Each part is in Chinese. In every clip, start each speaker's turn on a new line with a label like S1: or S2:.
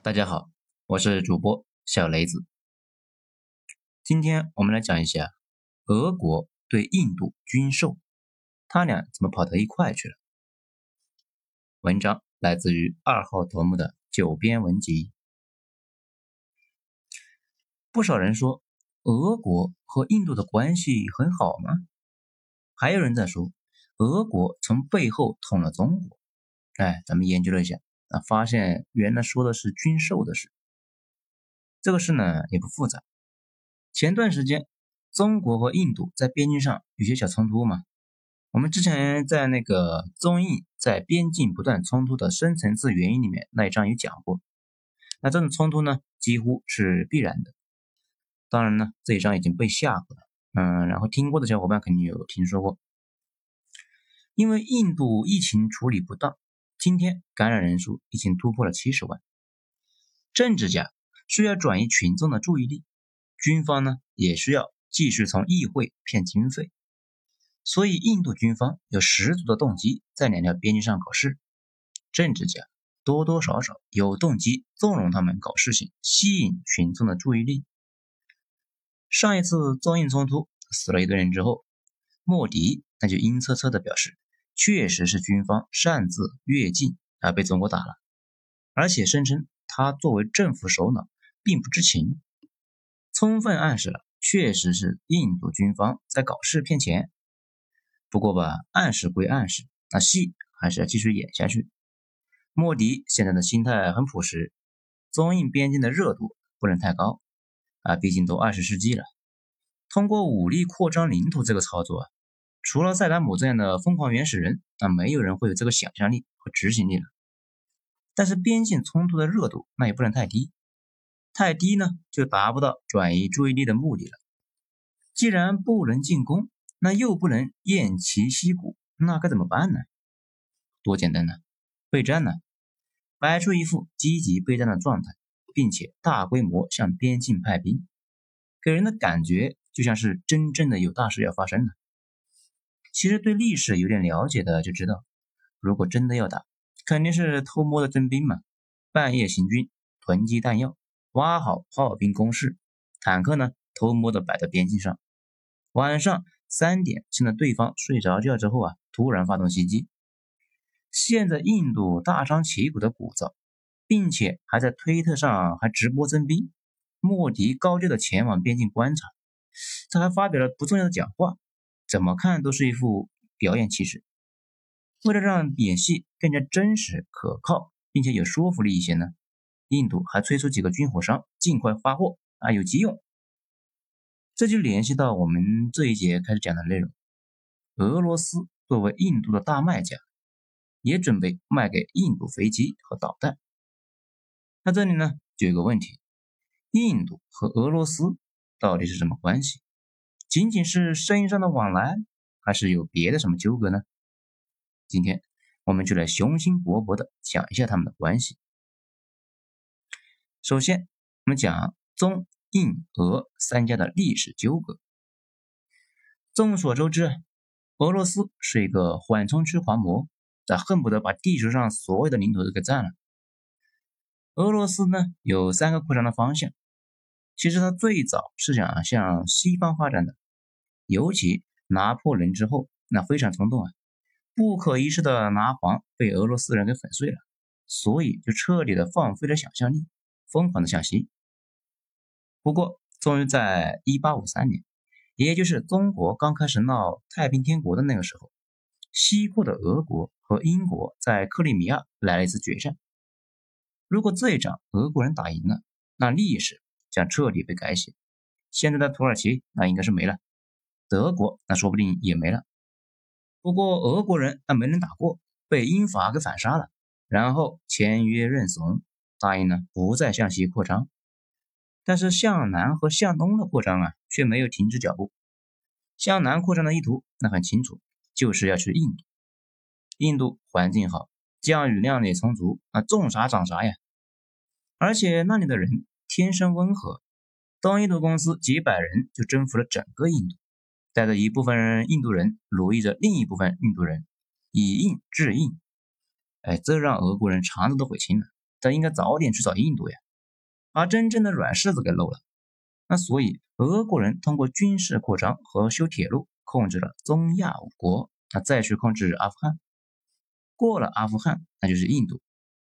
S1: 大家好，我是主播小雷子。今天我们来讲一下俄国对印度军售，他俩怎么跑到一块去了？文章来自于二号头目的九编文集。不少人说俄国和印度的关系很好吗？还有人在说俄国从背后捅了中国。哎，咱们研究了一下。啊，发现原来说的是军售的事。这个事呢也不复杂。前段时间，中国和印度在边境上有些小冲突嘛。我们之前在那个中印在边境不断冲突的深层次原因里面那一章有讲过。那这种冲突呢，几乎是必然的。当然呢，这一章已经被下过了。嗯，然后听过的小伙伴肯定有听说过。因为印度疫情处理不当。今天感染人数已经突破了七十万。政治家需要转移群众的注意力，军方呢也需要继续从议会骗经费，所以印度军方有十足的动机在两条边境上搞事。政治家多多少少有动机纵容他们搞事情，吸引群众的注意力。上一次中印冲突死了一堆人之后，莫迪那就阴恻恻地表示。确实是军方擅自越境而被中国打了，而且声称他作为政府首脑并不知情，充分暗示了确实是印度军方在搞事骗钱。不过吧，暗示归暗示，那戏还是要继续演下去。莫迪现在的心态很朴实，中印边境的热度不能太高啊，毕竟都二十世纪了，通过武力扩张领土这个操作。除了塞达姆这样的疯狂原始人，那没有人会有这个想象力和执行力了。但是边境冲突的热度那也不能太低，太低呢就达不到转移注意力的目的了。既然不能进攻，那又不能偃旗息鼓，那该怎么办呢？多简单呢，备战呢，摆出一副积极备战的状态，并且大规模向边境派兵，给人的感觉就像是真正的有大事要发生了。其实对历史有点了解的就知道，如果真的要打，肯定是偷摸的征兵嘛，半夜行军，囤积弹药，挖好炮兵工事，坦克呢偷摸的摆在边境上，晚上三点趁着对方睡着觉之后啊，突然发动袭击。现在印度大张旗鼓的鼓噪，并且还在推特上还直播征兵，莫迪高调的前往边境观察，他还发表了不重要的讲话。怎么看都是一副表演气势。为了让演戏更加真实可靠，并且有说服力一些呢，印度还催促几个军火商尽快发货啊，有急用。这就联系到我们这一节开始讲的内容。俄罗斯作为印度的大卖家，也准备卖给印度飞机和导弹。那这里呢就有个问题：印度和俄罗斯到底是什么关系？仅仅是生意上的往来，还是有别的什么纠葛呢？今天我们就来雄心勃勃的讲一下他们的关系。首先，我们讲中印俄三家的历史纠葛。众所周知，俄罗斯是一个缓冲区狂魔，他恨不得把地球上所有的领土都给占了。俄罗斯呢，有三个扩张的方向。其实他最早是想向西方发展的，尤其拿破仑之后，那非常冲动啊，不可一世的拿黄被俄罗斯人给粉碎了，所以就彻底的放飞了想象力，疯狂的向西。不过，终于在1853年，也就是中国刚开始闹太平天国的那个时候，西扩的俄国和英国在克里米亚来了一次决战。如果这一仗俄国人打赢了，那历史。将彻底被改写。现在的土耳其那应该是没了，德国那说不定也没了。不过俄国人那没能打过，被英法给反杀了，然后签约认怂，答应呢不再向西扩张。但是向南和向东的扩张啊，却没有停止脚步。向南扩张的意图那很清楚，就是要去印度。印度环境好，降雨量也充足，啊种啥长啥呀。而且那里的人。天生温和，东印度公司几百人就征服了整个印度，带着一部分印度人，奴役着另一部分印度人，以印制印。哎，这让俄国人肠子都悔青了。他应该早点去找印度呀，把真正的软柿子给漏了。那所以俄国人通过军事扩张和修铁路控制了中亚五国，那再去控制阿富汗。过了阿富汗，那就是印度。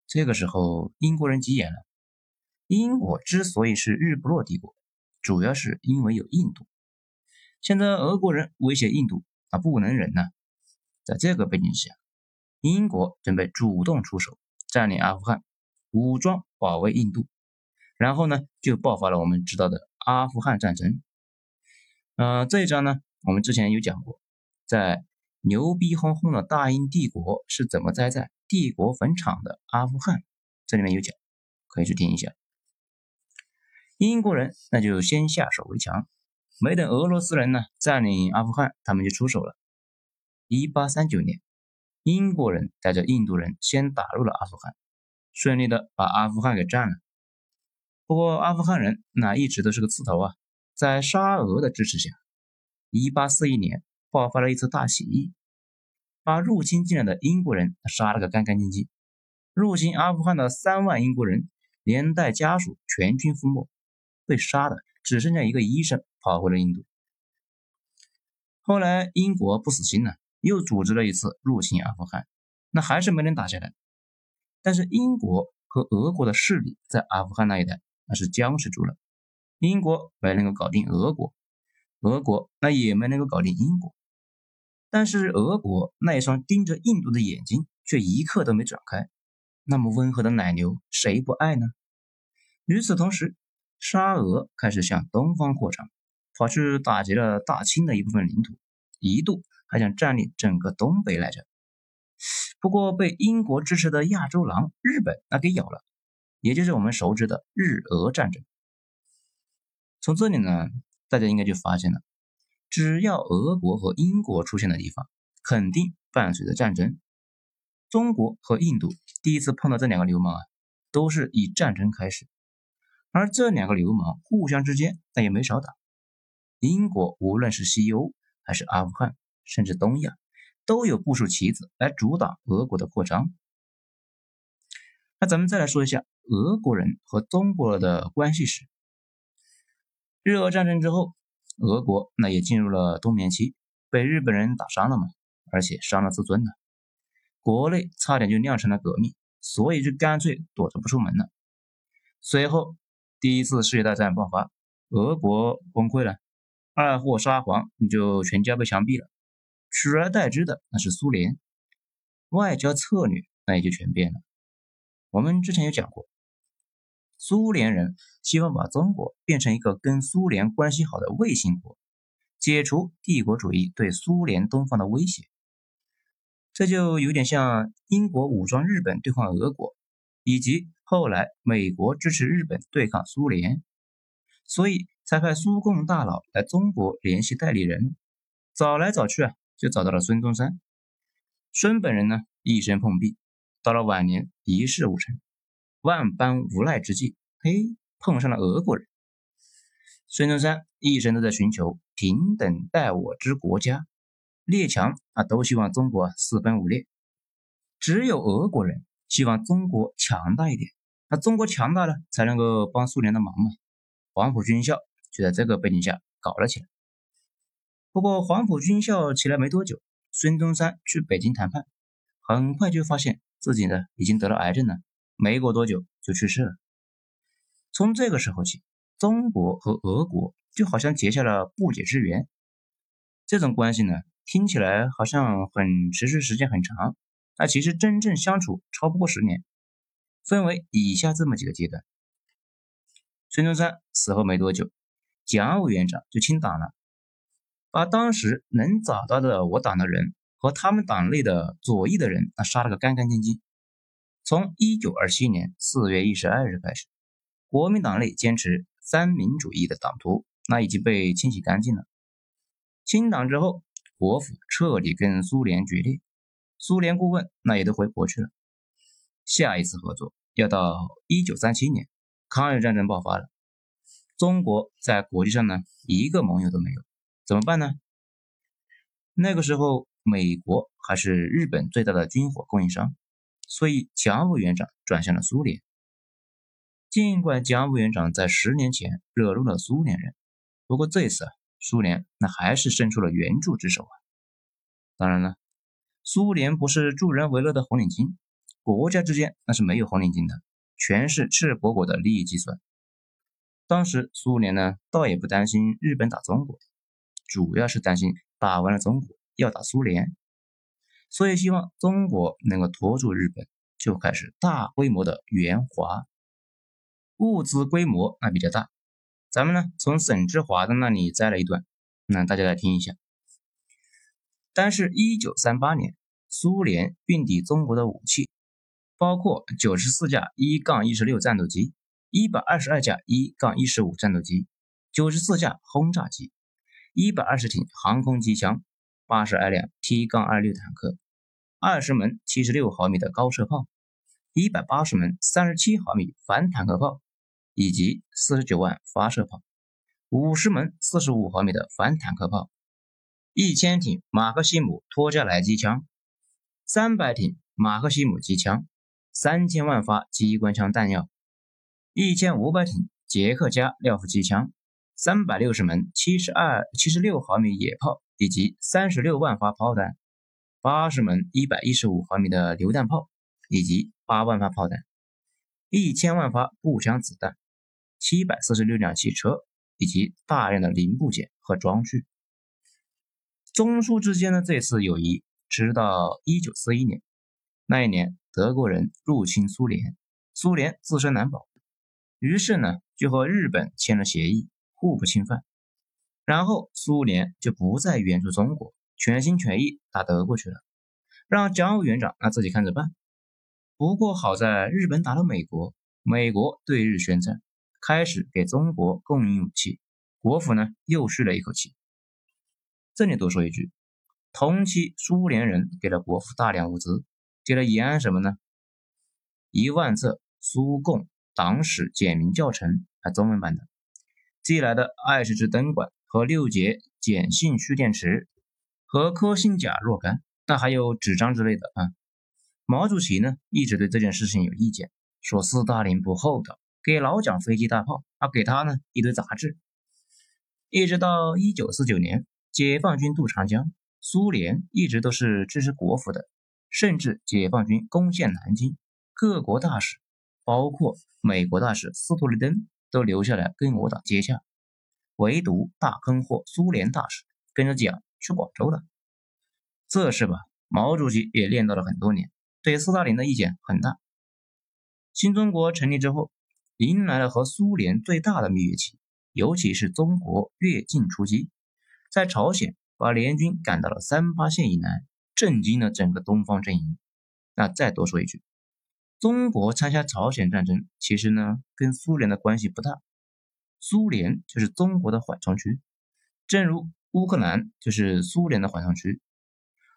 S1: 这个时候英国人急眼了。英国之所以是日不落帝国，主要是因为有印度。现在俄国人威胁印度，啊，不能忍呐。在这个背景下，英国准备主动出手，占领阿富汗，武装保卫印度。然后呢，就爆发了我们知道的阿富汗战争。呃，这一章呢，我们之前有讲过，在牛逼哄哄的大英帝国是怎么栽在帝国坟场的阿富汗，这里面有讲，可以去听一下。英国人那就先下手为强，没等俄罗斯人呢占领阿富汗，他们就出手了。一八三九年，英国人带着印度人先打入了阿富汗，顺利的把阿富汗给占了。不过阿富汗人那一直都是个刺头啊，在沙俄的支持下，1841年爆发了一次大起义，把入侵进来的英国人杀了个干干净净。入侵阿富汗的三万英国人连带家属全军覆没，被杀的只剩下一个医生跑回了印度。后来英国不死心了，又组织了一次入侵阿富汗，那还是没能打下来。但是英国和俄国的势力在阿富汗那一带。那是僵持住了，英国没能够搞定俄国，俄国那也没能够搞定英国，但是俄国那一双盯着印度的眼睛却一刻都没转开。那么温和的奶牛，谁不爱呢？与此同时，沙俄开始向东方扩张，跑去打劫了大清的一部分领土，一度还想占领整个东北来着。不过被英国支持的亚洲狼日本那给咬了。也就是我们熟知的日俄战争。从这里呢，大家应该就发现了，只要俄国和英国出现的地方，肯定伴随着战争。中国和印度第一次碰到这两个流氓啊，都是以战争开始。而这两个流氓互相之间那也没少打。英国无论是西欧还是阿富汗，甚至东亚，都有部署棋子来阻挡俄国的扩张。那咱们再来说一下俄国人和中国的关系史。日俄战争之后，俄国那也进入了冬眠期，被日本人打伤了嘛，而且伤了自尊了，国内差点就酿成了革命，所以就干脆躲着不出门了。随后，第一次世界大战爆发，俄国崩溃了，二货沙皇就全家被枪毙了，取而代之的那是苏联，外交策略那也就全变了。我们之前有讲过，苏联人希望把中国变成一个跟苏联关系好的卫星国，解除帝国主义对苏联东方的威胁。这就有点像英国武装日本对抗俄国，以及后来美国支持日本对抗苏联，所以才派苏共大佬来中国联系代理人。找来找去啊，就找到了孙中山。孙本人呢，一生碰壁。到了晚年一事无成，万般无奈之际，嘿，碰上了俄国人。孙中山一生都在寻求平等待我之国家，列强啊都希望中国四分五裂，只有俄国人希望中国强大一点。那中国强大了，才能够帮苏联的忙嘛。黄埔军校就在这个背景下搞了起来。不过黄埔军校起来没多久，孙中山去北京谈判，很快就发现。自己呢已经得了癌症了，没过多久就去世了。从这个时候起，中国和俄国就好像结下了不解之缘。这种关系呢，听起来好像很持续时间很长，但其实真正相处超不过十年。分为以下这么几个阶段：孙中山死后没多久，蒋委员长就清党了，把当时能找到的我党的人。和他们党内的左翼的人，那杀了个干干净净。从一九二七年四月一十二日开始，国民党内坚持三民主义的党徒，那已经被清洗干净了。清党之后，国府彻底跟苏联决裂，苏联顾问那也都回国去了。下一次合作要到一九三七年，抗日战争爆发了，中国在国际上呢一个盟友都没有，怎么办呢？那个时候。美国还是日本最大的军火供应商，所以蒋委员长转向了苏联，尽管蒋委员长在十年前惹怒了苏联人，不过这次啊，苏联那还是伸出了援助之手啊。当然了，苏联不是助人为乐的红领巾，国家之间那是没有红领巾的，全是赤果果的利益计算。当时苏联呢，倒也不担心日本打中国，主要是担心打完了中国要打苏联，所以希望中国能够拖住日本，就开始大规模的援华。物资规模那比较大，咱们呢从沈志华的那里摘了一段，那大家来听一下。但是，一九三八年，苏联运抵中国的武器，包括九十四架一杠一十六战斗机、一百二十二架一杠一十五战斗机、九十四架轰炸机、一百二十挺航空机枪、八十二辆 T 杠二六坦克、二十门七十六毫米的高射炮、一百八十门三十七毫米反坦克炮。以及四十九万发射炮，五十门四十五毫米的反坦克炮，一千挺马克西姆托加莱机枪，三百挺马克西姆机枪，三千万发机关枪弹药，一千五百挺捷克加廖夫机枪，三百六十门七十二七十六毫米野炮，以及三十六万发炮弹，八十门一百一十五毫米的榴弹炮，以及八万发炮弹，一千万发步枪子弹。七百四十六辆汽车以及大量的零部件和装具。中苏之间的这次友谊直到一九四一年，那一年德国人入侵苏联，苏联自身难保，于是呢就和日本签了协议，互不侵犯。然后苏联就不再援助中国，全心全意打德国去了，让蒋委员长那自己看着办。不过好在日本打了美国，美国对日宣战。开始给中国供应武器，国府呢又吁了一口气。这里多说一句，同期苏联人给了国府大量物资，给了延安什么呢？一万册苏共党史简明教程，啊，中文版的；寄来的二十支灯管和六节碱性蓄电池和科兴钾若干，那还有纸张之类的啊。毛主席呢一直对这件事情有意见，说斯大林不厚道。给老蒋飞机大炮，啊，给他呢一堆杂志，一直到一九四九年，解放军渡长江，苏联一直都是支持国府的，甚至解放军攻陷南京，各国大使，包括美国大使斯图雷登都留下来跟我党接洽，唯独大坑货苏联大使跟着蒋去广州了，这事吧，毛主席也念叨了很多年，对斯大林的意见很大。新中国成立之后。迎来了和苏联最大的蜜月期，尤其是中国越境出击，在朝鲜把联军赶到了三八线以南，震惊了整个东方阵营。那再多说一句，中国参加朝鲜战争，其实呢跟苏联的关系不大，苏联就是中国的缓冲区，正如乌克兰就是苏联的缓冲区。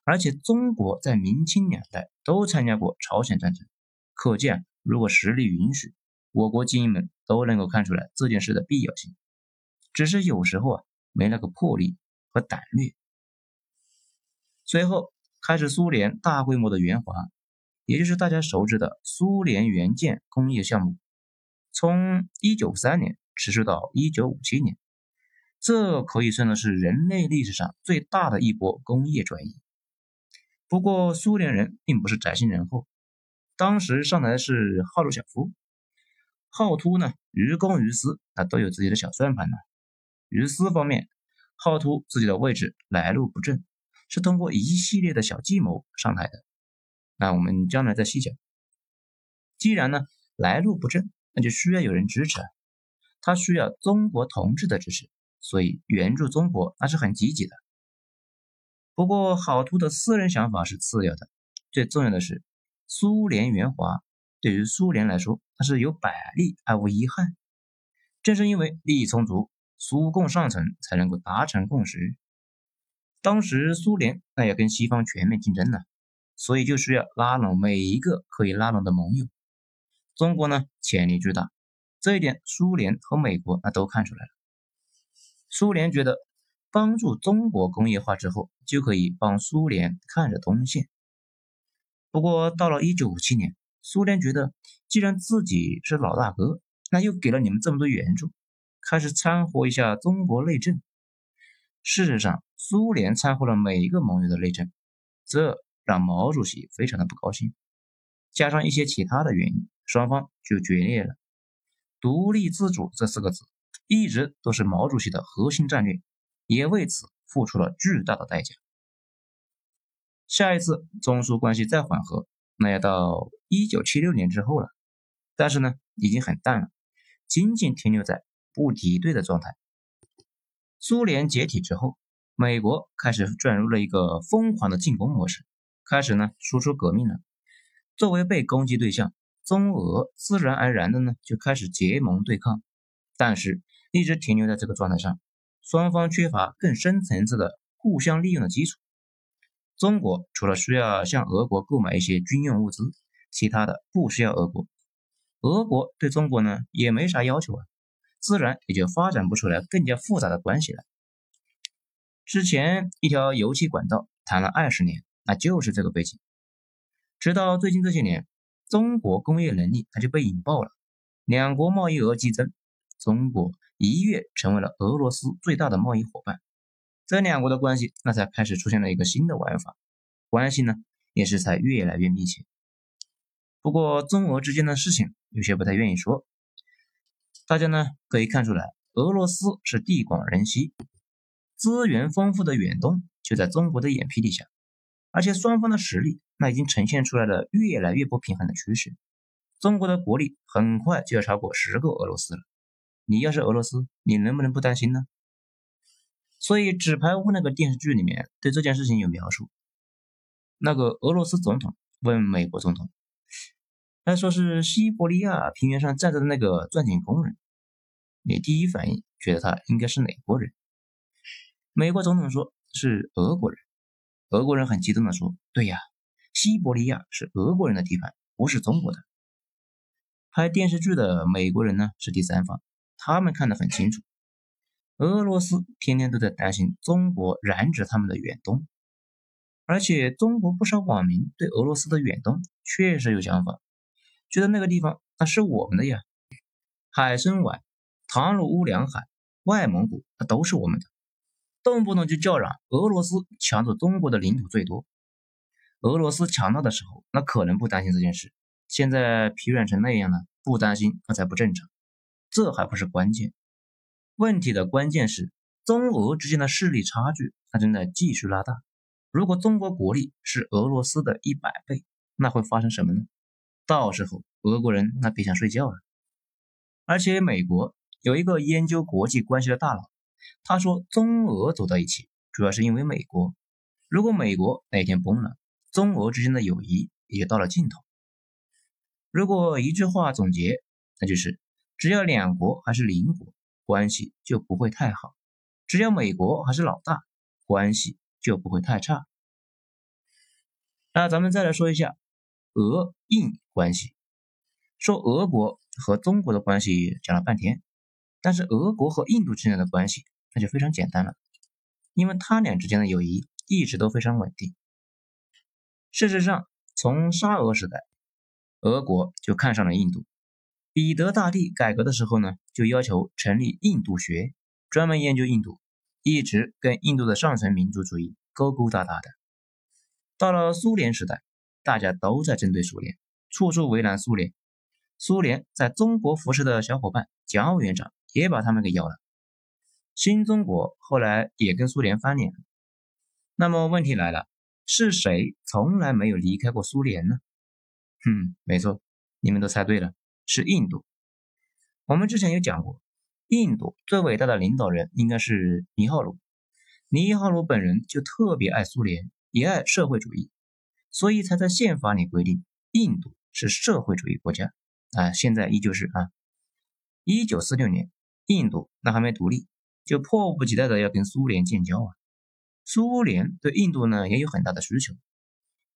S1: 而且中国在明清两代都参加过朝鲜战争，可见如果实力允许。我国精英们都能够看出来这件事的必要性，只是有时候啊没那个魄力和胆略。随后开始苏联大规模的援华，也就是大家熟知的苏联援建工业项目，从一九三年持续到一九五七年，这可以算的是人类历史上最大的一波工业转移。不过苏联人并不是宅心仁厚，当时上台的是赫鲁晓夫。浩突呢，于公于私，他都有自己的小算盘呢。于私方面，浩突自己的位置来路不正，是通过一系列的小计谋上台的。那我们将来再细讲。既然呢来路不正，那就需要有人支持，他需要中国同志的支持，所以援助中国那是很积极的。不过浩突的私人想法是次要的，最重要的是苏联援华。对于苏联来说，那是有百利而无一害。正是因为利益充足，苏共上层才能够达成共识。当时苏联那要跟西方全面竞争呢，所以就需要拉拢每一个可以拉拢的盟友。中国呢，潜力巨大，这一点苏联和美国那都看出来了。苏联觉得帮助中国工业化之后，就可以帮苏联看着东线。不过到了一九五七年。苏联觉得，既然自己是老大哥，那又给了你们这么多援助，开始掺和一下中国内政。事实上，苏联掺和了每一个盟友的内政，这让毛主席非常的不高兴。加上一些其他的原因，双方就决裂了。独立自主这四个字一直都是毛主席的核心战略，也为此付出了巨大的代价。下一次中苏关系再缓和，那要到一九七六年之后了。但是呢，已经很淡了，仅仅停留在不敌对的状态。苏联解体之后，美国开始转入了一个疯狂的进攻模式，开始呢输出革命了。作为被攻击对象，中俄自然而然的呢就开始结盟对抗，但是一直停留在这个状态上，双方缺乏更深层次的互相利用的基础。中国除了需要向俄国购买一些军用物资，其他的不需要俄国。俄国对中国呢也没啥要求啊，自然也就发展不出来更加复杂的关系了。之前一条油气管道谈了二十年，那就是这个背景。直到最近这些年，中国工业能力它就被引爆了，两国贸易额激增，中国一跃成为了俄罗斯最大的贸易伙伴，这两国的关系那才开始出现了一个新的玩法，关系呢也是才越来越密切。不过中俄之间的事情有些不太愿意说，大家呢可以看出来，俄罗斯是地广人稀，资源丰富的远东就在中国的眼皮底下。而且双方的实力，那已经呈现出来了越来越不平衡的趋势。中国的国力很快就要超过十个俄罗斯了。你要是俄罗斯，你能不能不担心呢？所以《纸牌屋》那个电视剧里面对这件事情有描述。那个俄罗斯总统问美国总统：“他说是西伯利亚平原上站着的那个钻井工人，你第一反应觉得他应该是哪国人？”美国总统说是俄国人。俄国人很激动地说：“对呀，西伯利亚是俄国人的地盘，不是中国的。”拍电视剧的美国人呢是第三方，他们看得很清楚。俄罗斯天天都在担心中国染指他们的远东，而且中国不少网民对俄罗斯的远东确实有想法，觉得那个地方那是我们的呀，海参崴、唐努乌梁海、外蒙古那都是我们的。动不动就叫嚷俄罗斯抢走中国的领土最多。俄罗斯强大的时候，那可能不担心这件事。现在疲软成那样了，不担心那才不正常。这还不是关键，问题的关键是中俄之间的势力差距，它正在继续拉大。如果中国国力是俄罗斯的一百倍，那会发生什么呢？到时候俄国人那别想睡觉了。而且美国有一个研究国际关系的大佬。他说：“中俄走到一起，主要是因为美国。如果美国哪天崩了，中俄之间的友谊也到了尽头。如果一句话总结，那就是：只要两国还是邻国，关系就不会太好；只要美国还是老大，关系就不会太差。那咱们再来说一下俄印关系。说俄国和中国的关系讲了半天，但是俄国和印度之间的关系。”那就非常简单了，因为他俩之间的友谊一直都非常稳定。事实上，从沙俄时代，俄国就看上了印度。彼得大帝改革的时候呢，就要求成立印度学，专门研究印度，一直跟印度的上层民族主义勾勾搭搭的。到了苏联时代，大家都在针对苏联，处处为难苏联。苏联在中国服侍的小伙伴蒋委员长也把他们给咬了。新中国后来也跟苏联翻脸，那么问题来了，是谁从来没有离开过苏联呢？哼，没错，你们都猜对了，是印度。我们之前有讲过，印度最伟大的领导人应该是尼赫鲁，尼赫鲁本人就特别爱苏联，也爱社会主义，所以才在宪法里规定印度是社会主义国家啊，现在依旧是啊。一九四六年，印度那还没独立。就迫不及待的要跟苏联建交啊！苏联对印度呢也有很大的需求，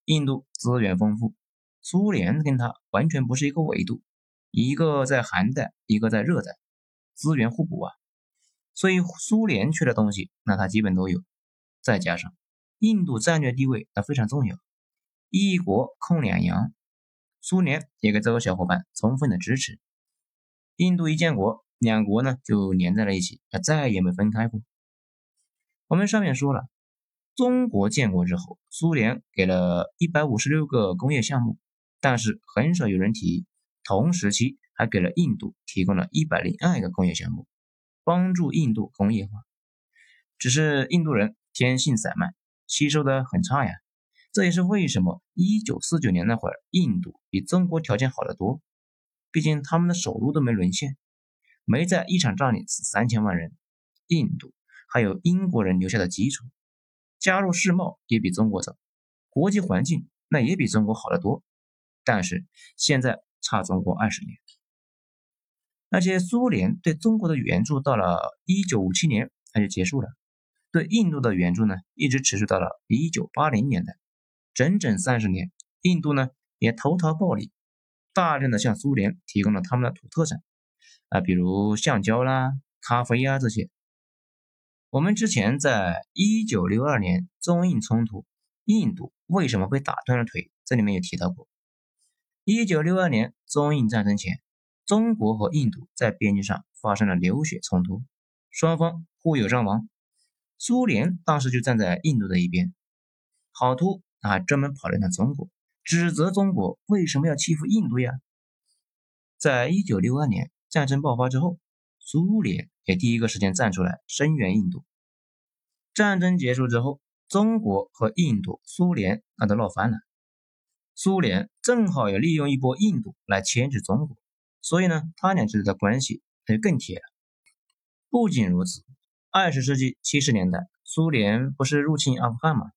S1: 印度资源丰富，苏联跟它完全不是一个维度，一个在寒带，一个在热带，资源互补啊，所以苏联缺的东西，那它基本都有。再加上印度战略地位那非常重要，一国控两洋，苏联也给这个小伙伴充分的支持。印度一建国，两国呢就连在了一起，啊，再也没分开过。我们上面说了，中国建国之后，苏联给了一百五十六个工业项目，但是很少有人提，同时期还给了印度提供了一百零二个工业项目，帮助印度工业化。只是印度人天性散漫，吸收的很差呀。这也是为什么一九四九年那会儿，印度比中国条件好得多。毕竟他们的首都都没沦陷，没在一场仗里死三千万人。印度还有英国人留下的基础，加入世贸也比中国早，国际环境那也比中国好得多。但是现在差中国二十年。那些苏联对中国的援助到了一九五七年它就结束了，对印度的援助呢一直持续到了一九八零年代。整整三十年，印度呢也投桃报李，大量的向苏联提供了他们的土特产啊，比如橡胶啦、咖啡呀这些。我们之前在一九六二年中印冲突，印度为什么被打断了腿？这里面也提到过。一九六二年中印战争前，中国和印度在边境上发生了流血冲突，双方互有伤亡。苏联当时就站在印度的一边，好图。还专门跑来趟中国，指责中国为什么要欺负印度呀？在一九六二年战争爆发之后，苏联也第一个时间站出来声援印度。战争结束之后，中国和印度、苏联那都闹翻了。苏联正好也利用一波印度来牵制中国，所以呢，他俩之间的关系那就更铁了。不仅如此，二十世纪七十年代，苏联不是入侵阿富汗吗？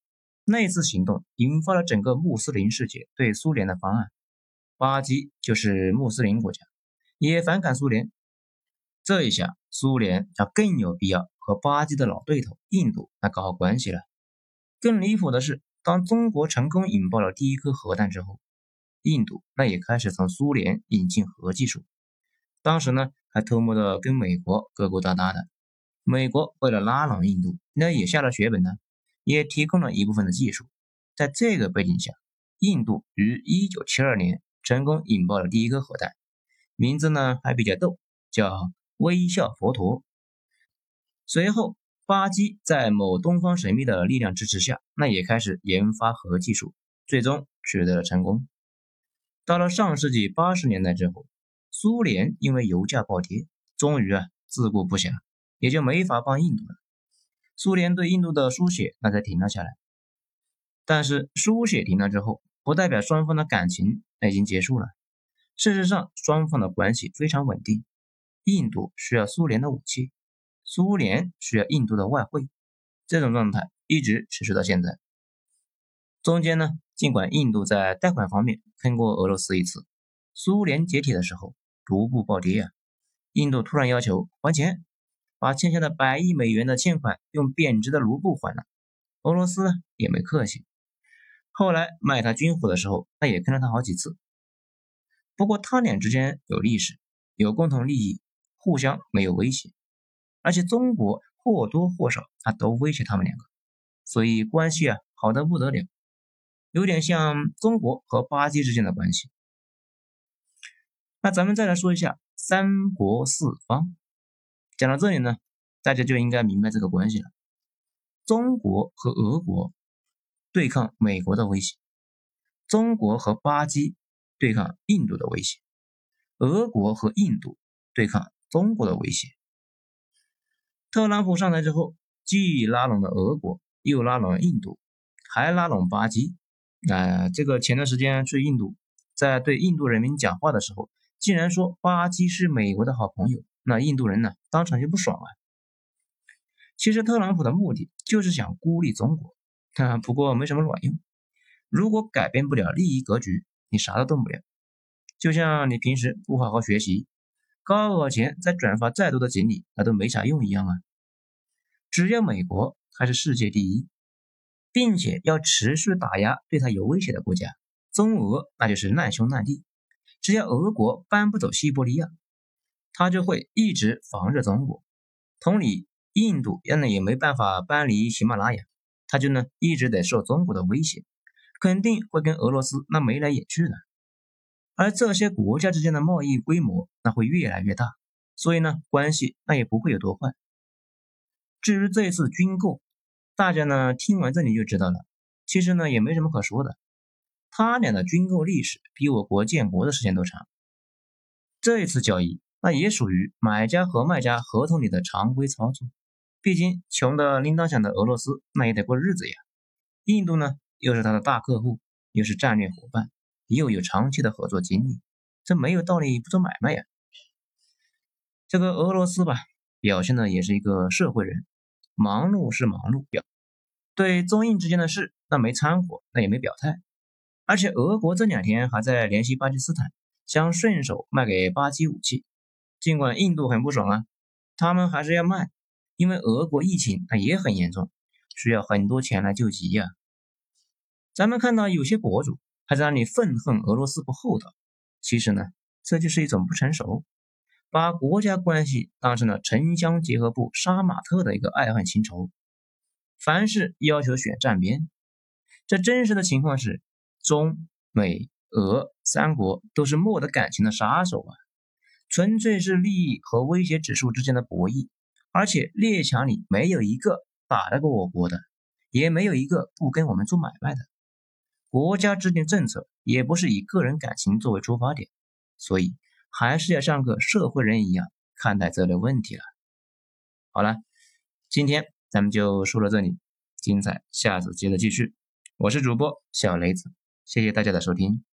S1: 那次行动引发了整个穆斯林世界对苏联的方案。巴基就是穆斯林国家，也反感苏联。这一下，苏联就更有必要和巴基的老对头印度来搞好关系了。更离谱的是，当中国成功引爆了第一颗核弹之后，印度那也开始从苏联引进核技术。当时呢，还偷摸的跟美国勾勾搭搭的。美国为了拉拢印度，那也下了血本呢。也提供了一部分的技术，在这个背景下，印度于1972年成功引爆了第一颗核弹，名字呢还比较逗，叫“微笑佛陀”。随后，巴基在某东方神秘的力量支持下，那也开始研发核技术，最终取得了成功。到了上世纪八十年代之后，苏联因为油价暴跌，终于啊自顾不暇，也就没法帮印度了。苏联对印度的输血那才停了下来，但是输血停了之后，不代表双方的感情那已经结束了。事实上，双方的关系非常稳定。印度需要苏联的武器，苏联需要印度的外汇，这种状态一直持续到现在。中间呢，尽管印度在贷款方面坑过俄罗斯一次，苏联解体的时候卢布暴跌啊，印度突然要求还钱。把欠下的百亿美元的欠款用贬值的卢布还了，俄罗斯也没客气。后来卖他军火的时候，那也坑了他好几次。不过他俩之间有历史，有共同利益，互相没有威胁，而且中国或多或少他都威胁他们两个，所以关系啊好的不得了，有点像中国和巴基之间的关系。那咱们再来说一下三国四方。讲到这里呢，大家就应该明白这个关系了。中国和俄国对抗美国的威胁，中国和巴基对抗印度的威胁，俄国和印度对抗中国的威胁。特朗普上台之后，既拉拢了俄国，又拉拢了印度，还拉拢巴基。那这个前段时间去印度，在对印度人民讲话的时候，竟然说巴基是美国的好朋友。那印度人呢，当场就不爽了。其实特朗普的目的就是想孤立中国，不过没什么卵用。如果改变不了利益格局，你啥都动不了。就像你平时不好好学习，高考前再转发再多的锦鲤，那都没啥用一样啊。只要美国还是世界第一，并且要持续打压对他有威胁的国家，中俄那就是难兄难弟。只要俄国搬不走西伯利亚。他就会一直防着中国，同理，印度要呢也没办法搬离喜马拉雅，他就呢一直得受中国的威胁，肯定会跟俄罗斯那眉来眼去的。而这些国家之间的贸易规模那会越来越大，所以呢，关系那也不会有多坏。至于这次军购，大家呢听完这里就知道了，其实呢也没什么可说的。他俩的军购历史比我国建国的时间都长。这一次交易，那也属于买家和卖家合同里的常规操作。毕竟穷的铃铛响的俄罗斯，那也得过日子呀。印度呢，又是他的大客户，又是战略伙伴，又有长期的合作经历，这没有道理不做买卖呀。这个俄罗斯吧，表现的也是一个社会人，忙碌是忙碌，表对中印之间的事，那没掺和，那也没表态。而且俄国这两天还在联系巴基斯坦，想顺手卖给巴基武器。尽管印度很不爽啊，他们还是要卖，因为俄国疫情那也很严重，需要很多钱来救急呀。咱们看到有些博主还在那里愤恨俄罗斯不厚道，其实呢，这就是一种不成熟，把国家关系当成了城乡结合部杀马特的一个爱恨情仇，凡事要求选站边。这真实的情况是。中美俄三国都是没得感情的杀手啊，纯粹是利益和威胁指数之间的博弈，而且列强里没有一个打得过我国的，也没有一个不跟我们做买卖的。国家制定政策也不是以个人感情作为出发点，所以还是要像个社会人一样看待这类问题了。好了，今天咱们就说到这里，精彩下次接着继续。我是主播小雷子。谢谢大家的收听。